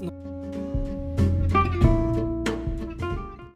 No.